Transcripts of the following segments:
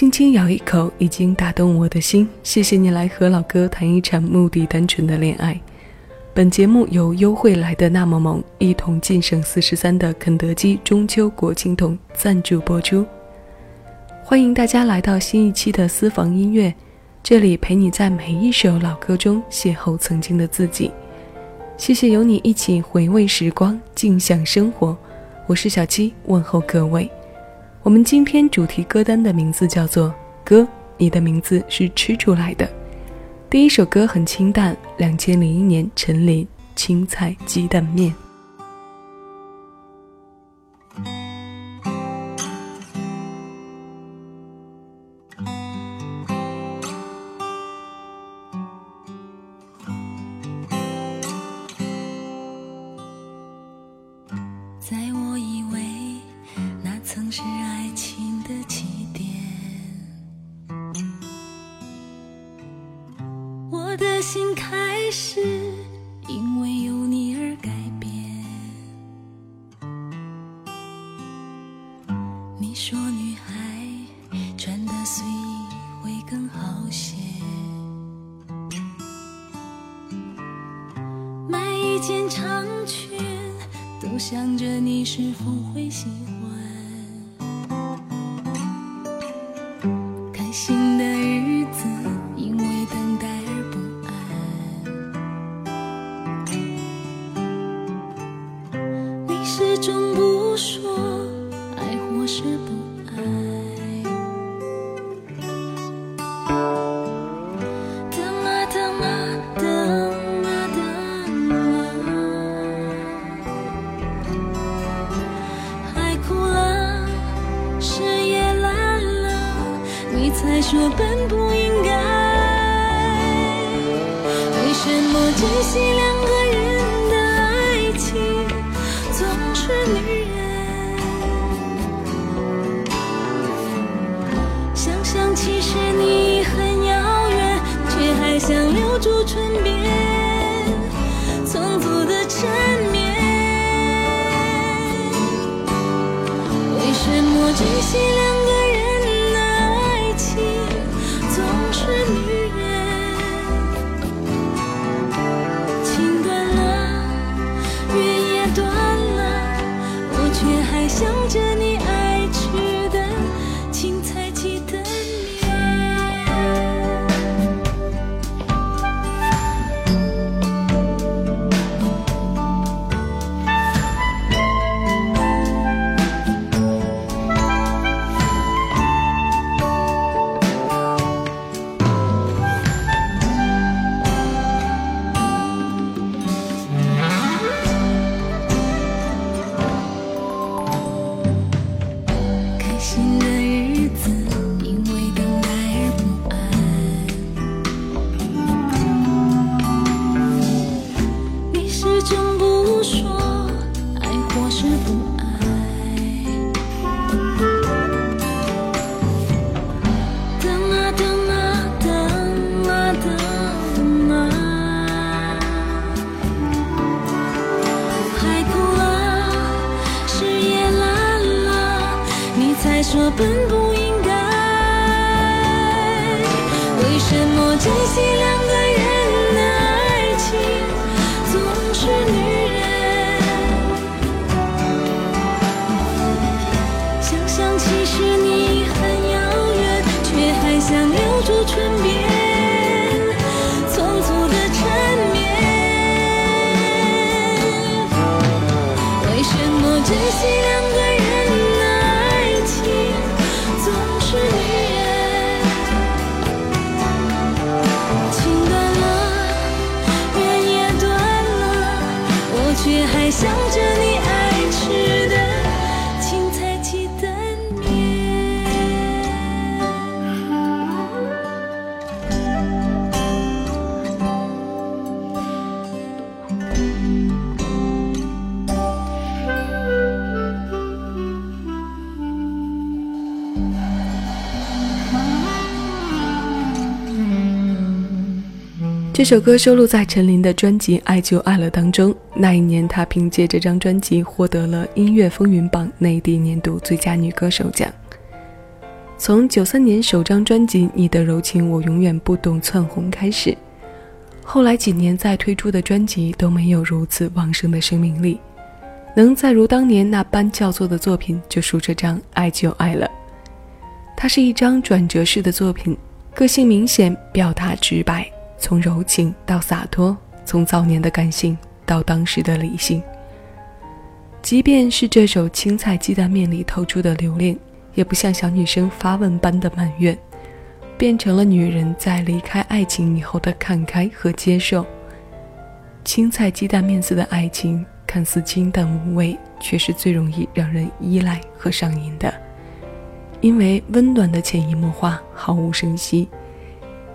轻轻咬一口，已经打动我的心。谢谢你来和老哥谈一场目的单纯的恋爱。本节目由优惠来的那么萌一同晋升四十三的肯德基中秋国庆桶赞助播出。欢迎大家来到新一期的私房音乐，这里陪你在每一首老歌中邂逅曾经的自己。谢谢有你一起回味时光，静享生活。我是小七，问候各位。我们今天主题歌单的名字叫做《歌》，你的名字是吃出来的。第一首歌很清淡，两千零一年陈琳《青菜鸡蛋面》。新开始终不说爱或是不。是其实你很遥远，却还想留住唇边匆促的缠绵。为什么真心这首歌收录在陈琳的专辑《爱就爱了》当中。那一年，她凭借这张专辑获得了音乐风云榜内地年度最佳女歌手奖。从九三年首张专辑《你的柔情我永远不懂》窜红开始，后来几年再推出的专辑都没有如此旺盛的生命力。能再如当年那般叫座的作品，就数这张《爱就爱了》。它是一张转折式的作品，个性明显，表达直白，从柔情到洒脱，从早年的感性到当时的理性。即便是这首青菜鸡蛋面里透出的留恋。也不像小女生发问般的埋怨，变成了女人在离开爱情以后的看开和接受。青菜鸡蛋面似的爱情，看似清淡无味，却是最容易让人依赖和上瘾的。因为温暖的潜移默化，毫无声息，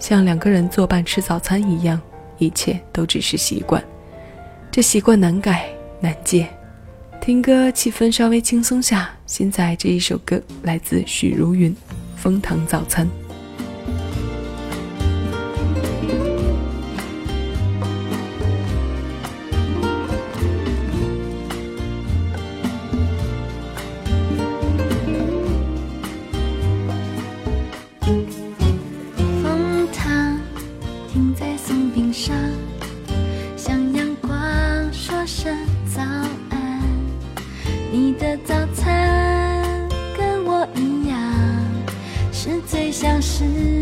像两个人作伴吃早餐一样，一切都只是习惯。这习惯难改难戒。听歌气氛稍微轻松下，现在这一首歌来自许茹芸，《枫糖早餐》。是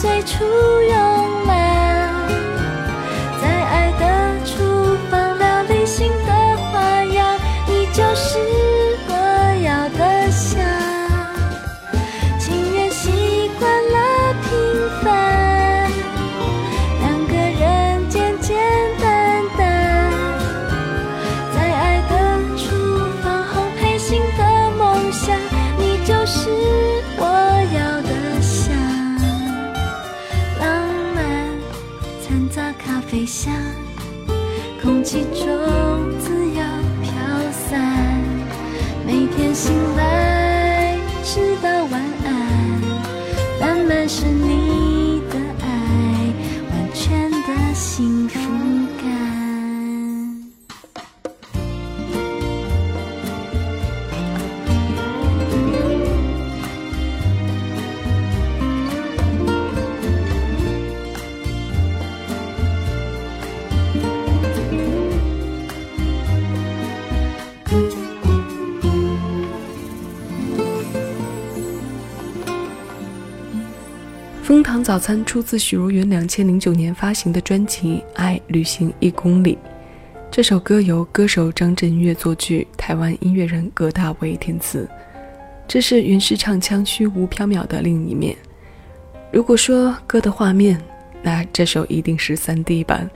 最初有 Chỉ. 蜂糖早餐出自许茹芸两千零九年发行的专辑《爱旅行一公里》。这首歌由歌手张震岳作曲，台湾音乐人葛大为填词。这是云诗唱腔虚无缥缈的另一面。如果说歌的画面，那这首一定是三 D 版。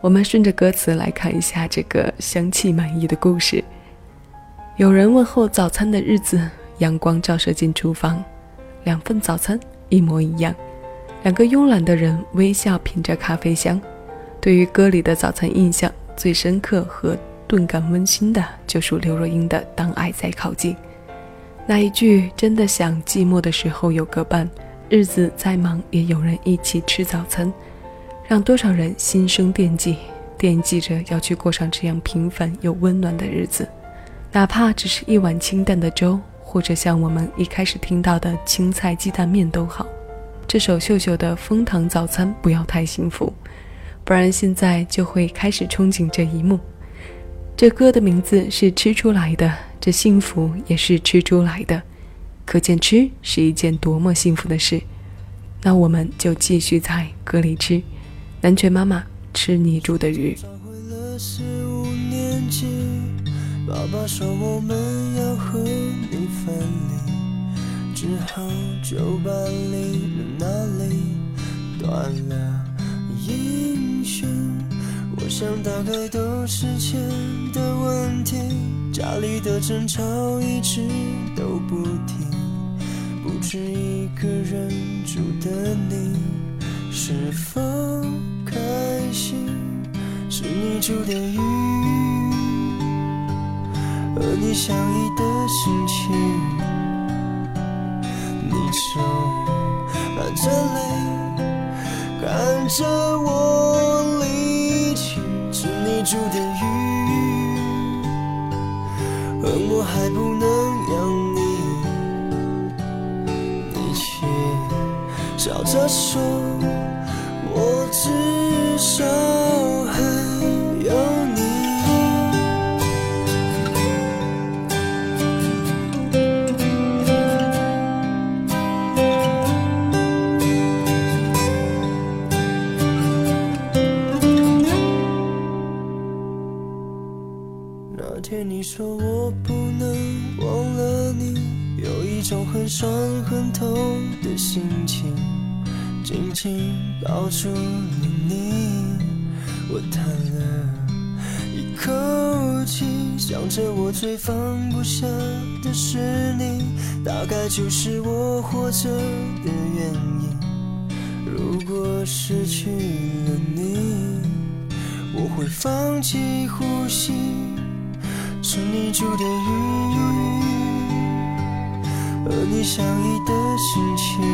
我们顺着歌词来看一下这个香气满溢的故事。有人问候早餐的日子，阳光照射进厨房，两份早餐。一模一样，两个慵懒的人微笑品着咖啡香。对于歌里的早餐印象最深刻和顿感温馨的，就属刘若英的《当爱在靠近》。那一句“真的想寂寞的时候有个伴，日子再忙也有人一起吃早餐”，让多少人心生惦记，惦记着要去过上这样平凡又温暖的日子，哪怕只是一碗清淡的粥，或者像我们一开始听到的青菜鸡蛋面都好。这首秀秀的《蜂糖早餐》不要太幸福，不然现在就会开始憧憬这一幕。这歌的名字是吃出来的，这幸福也是吃出来的，可见吃是一件多么幸福的事。那我们就继续在歌里吃。南拳妈妈吃你煮的鱼。爸爸说我们要和你分离，只好就把离了哪里断了音讯。我想大概都是钱的问题，家里的争吵一直都不停，不止一个人住的你是否开心？是你煮的鱼和你相依的心情，你正含着泪看着我离去。是你。煮的鱼，恨我还不能养你，你却笑着说，我只想。着我最放不下的是你，大概就是我活着的原因。如果失去了你，我会放弃呼吸。是你住的雨，和你相依的心情，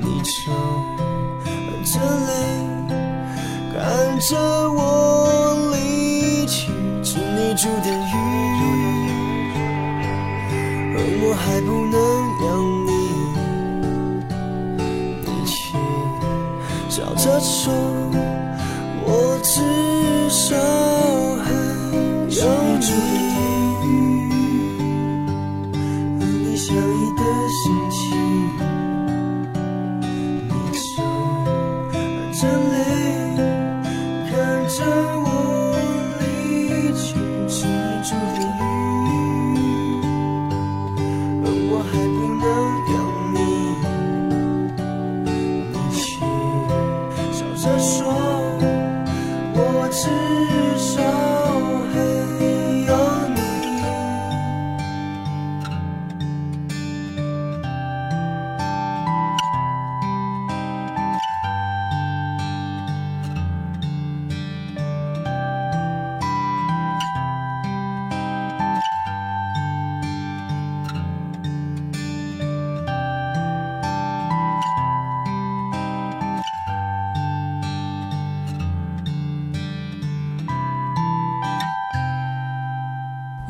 你正含着泪看着我。煮的鱼，而我还不能让你，一起笑着说，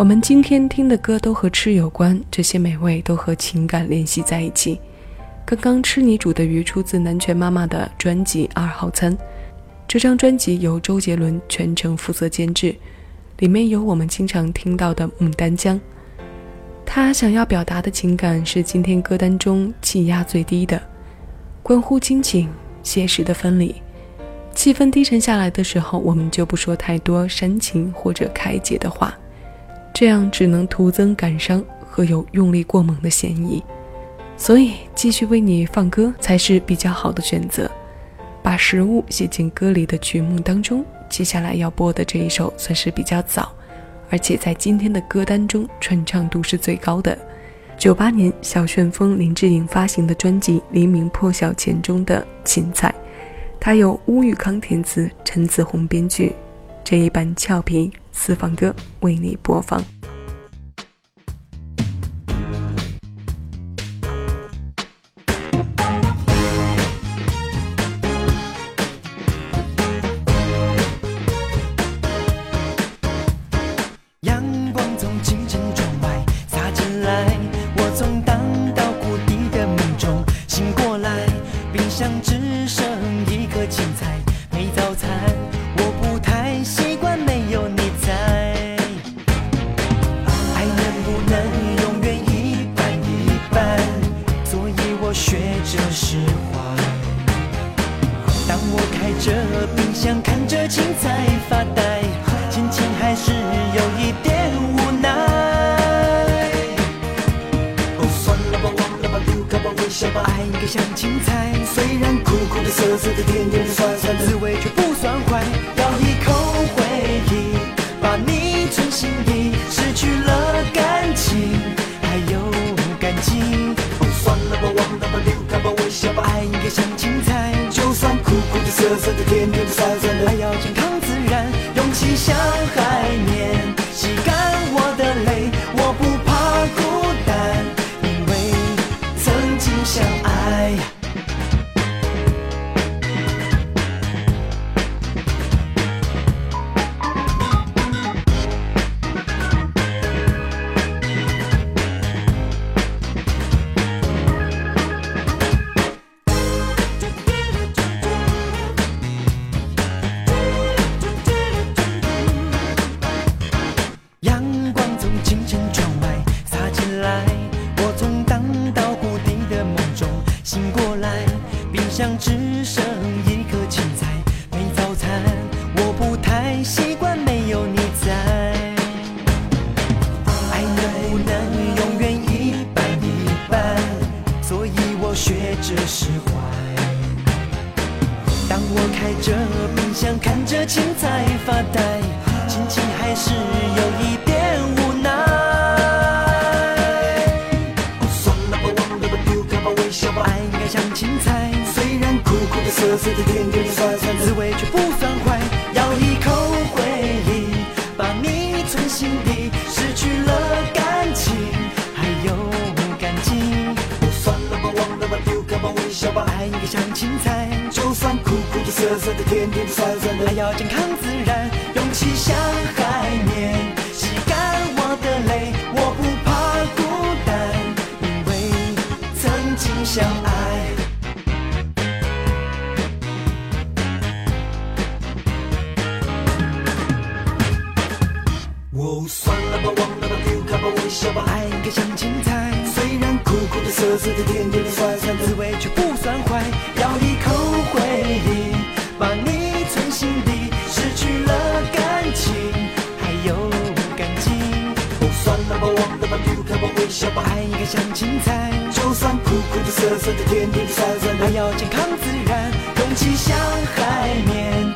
我们今天听的歌都和吃有关，这些美味都和情感联系在一起。刚刚吃你煮的鱼出自南拳妈妈的专辑《二号餐》，这张专辑由周杰伦全程负责监制，里面有我们经常听到的《牡丹江》。他想要表达的情感是今天歌单中气压最低的，关乎亲情、现实的分离。气氛低沉下来的时候，我们就不说太多煽情或者开解的话。这样只能徒增感伤和有用力过猛的嫌疑。所以，继续为你放歌才是比较好的选择。把食物写进歌里的曲目当中，接下来要播的这一首算是比较早，而且在今天的歌单中传唱度是最高的。九八年，小旋风林志颖发行的专辑《黎明破晓前》中的《芹菜》，它由乌玉康填词，陈子红编剧。这一版俏皮私房歌为你播放。吧，爱应该像青菜，虽然苦苦的、涩涩的、甜甜的、酸酸的滋味却。小宝爱你个像青菜，就算苦苦的、涩涩的、甜甜的、酸酸的，还要健康自然，勇气像海面，洗干我的泪，我不怕孤单，因为曾经相爱。哦，算了吧，忘了吧，丢开吧，微笑吧，爱应该像青菜，虽然苦苦的、涩涩的、甜甜的、酸酸的，滋味却不。我爱一个像青菜，就算苦苦的、涩涩的、甜甜的、酸酸的，也要健康自然，空气像海绵。